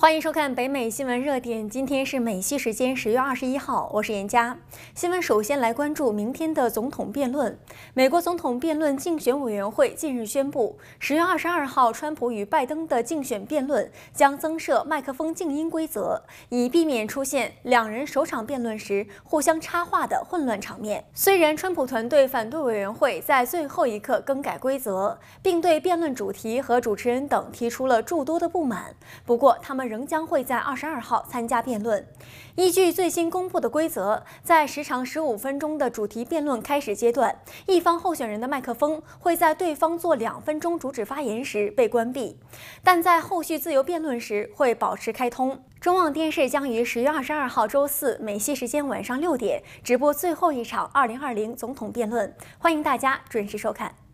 欢迎收看北美新闻热点。今天是美西时间十月二十一号，我是严佳。新闻首先来关注明天的总统辩论。美国总统辩论竞选委员会近日宣布，十月二十二号，川普与拜登的竞选辩论将增设麦克风静音规则，以避免出现两人首场辩论时互相插话的混乱场面。虽然川普团队反对委员会在最后一刻更改规则，并对辩论主题和主持人等提出了诸多的不满，不过他们。仍将会在二十二号参加辩论。依据最新公布的规则，在时长十五分钟的主题辩论开始阶段，一方候选人的麦克风会在对方做两分钟主旨发言时被关闭，但在后续自由辩论时会保持开通。中网电视将于十月二十二号周四美西时间晚上六点直播最后一场二零二零总统辩论，欢迎大家准时收看。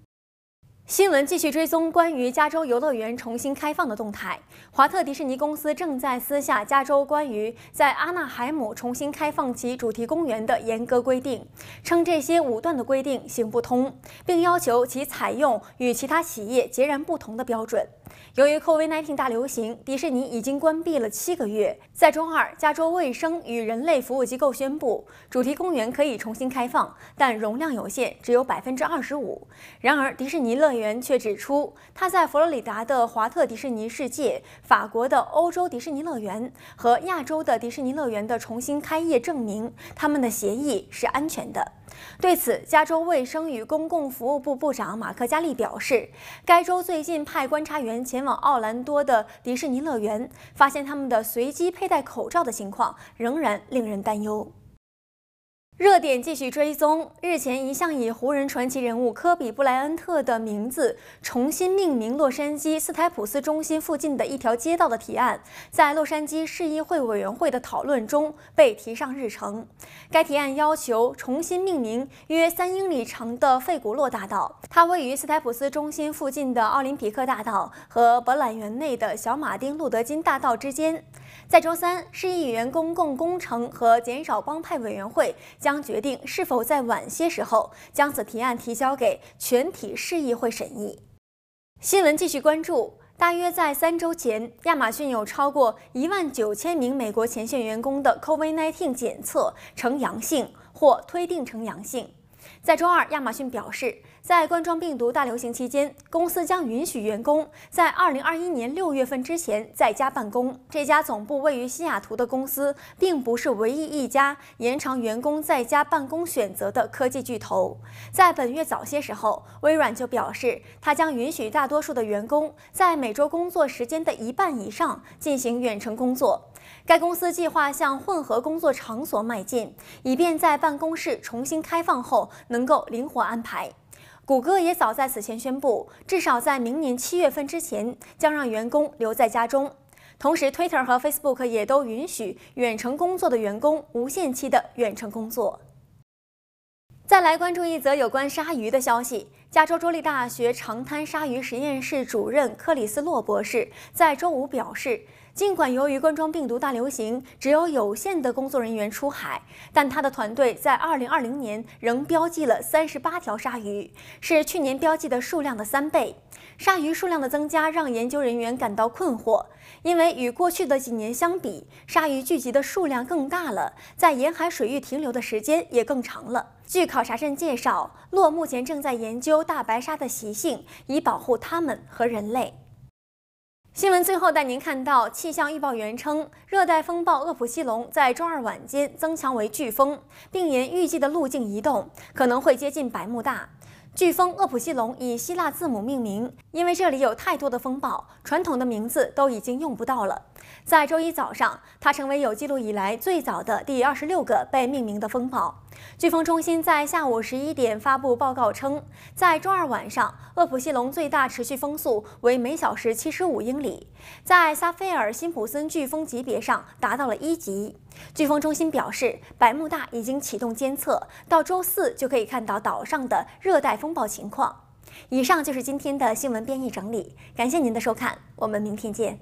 新闻继续追踪关于加州游乐园重新开放的动态。华特迪士尼公司正在私下加州关于在阿纳海姆重新开放其主题公园的严格规定，称这些武断的规定行不通，并要求其采用与其他企业截然不同的标准。由于 COVID-19 大流行，迪士尼已经关闭了七个月。在周二，加州卫生与人类服务机构宣布，主题公园可以重新开放，但容量有限，只有百分之二十五。然而，迪士尼乐员却指出，他在佛罗里达的华特迪士尼世界、法国的欧洲迪士尼乐园和亚洲的迪士尼乐园的重新开业证明，他们的协议是安全的。对此，加州卫生与公共服务部部长马克加利表示，该州最近派观察员前往奥兰多的迪士尼乐园，发现他们的随机佩戴口罩的情况仍然令人担忧。热点继续追踪。日前，一项以湖人传奇人物科比·布莱恩特的名字重新命名洛杉矶斯台普斯中心附近的一条街道的提案，在洛杉矶市议会委员会的讨论中被提上日程。该提案要求重新命名约三英里长的费古洛大道，它位于斯台普斯中心附近的奥林匹克大道和博览园内的小马丁·路德金大道之间。在周三，市议员公共工程和减少帮派委员会。将决定是否在晚些时候将此提案提交给全体市议会审议。新闻继续关注，大约在三周前，亚马逊有超过一万九千名美国前线员工的 COVID-19 检测呈阳性或推定呈阳性。在周二，亚马逊表示，在冠状病毒大流行期间，公司将允许员工在二零二一年六月份之前在家办公。这家总部位于西雅图的公司，并不是唯一一家延长员工在家办公选择的科技巨头。在本月早些时候，微软就表示，它将允许大多数的员工在每周工作时间的一半以上进行远程工作。该公司计划向混合工作场所迈进，以便在办公室重新开放后能够灵活安排。谷歌也早在此前宣布，至少在明年七月份之前，将让员工留在家中。同时，Twitter 和 Facebook 也都允许远程工作的员工无限期的远程工作。再来关注一则有关鲨鱼的消息：加州州立大学长滩鲨鱼实验室主任克里斯洛博士在周五表示。尽管由于冠状病毒大流行，只有有限的工作人员出海，但他的团队在2020年仍标记了38条鲨鱼，是去年标记的数量的三倍。鲨鱼数量的增加让研究人员感到困惑，因为与过去的几年相比，鲨鱼聚集的数量更大了，在沿海水域停留的时间也更长了。据考察站介绍，洛目前正在研究大白鲨的习性，以保护它们和人类。新闻最后带您看到，气象预报员称，热带风暴厄普西龙在周二晚间增强为飓风，并沿预计的路径移动，可能会接近百慕大。飓风厄普西龙以希腊字母命名，因为这里有太多的风暴，传统的名字都已经用不到了。在周一早上，它成为有记录以来最早的第二十六个被命名的风暴。飓风中心在下午十一点发布报告称，在周二晚上，厄普西龙最大持续风速为每小时七十五英里，在萨菲尔辛普森飓风级别上达到了一级。飓风中心表示，百慕大已经启动监测，到周四就可以看到岛上的热带风暴情况。以上就是今天的新闻编译整理，感谢您的收看，我们明天见。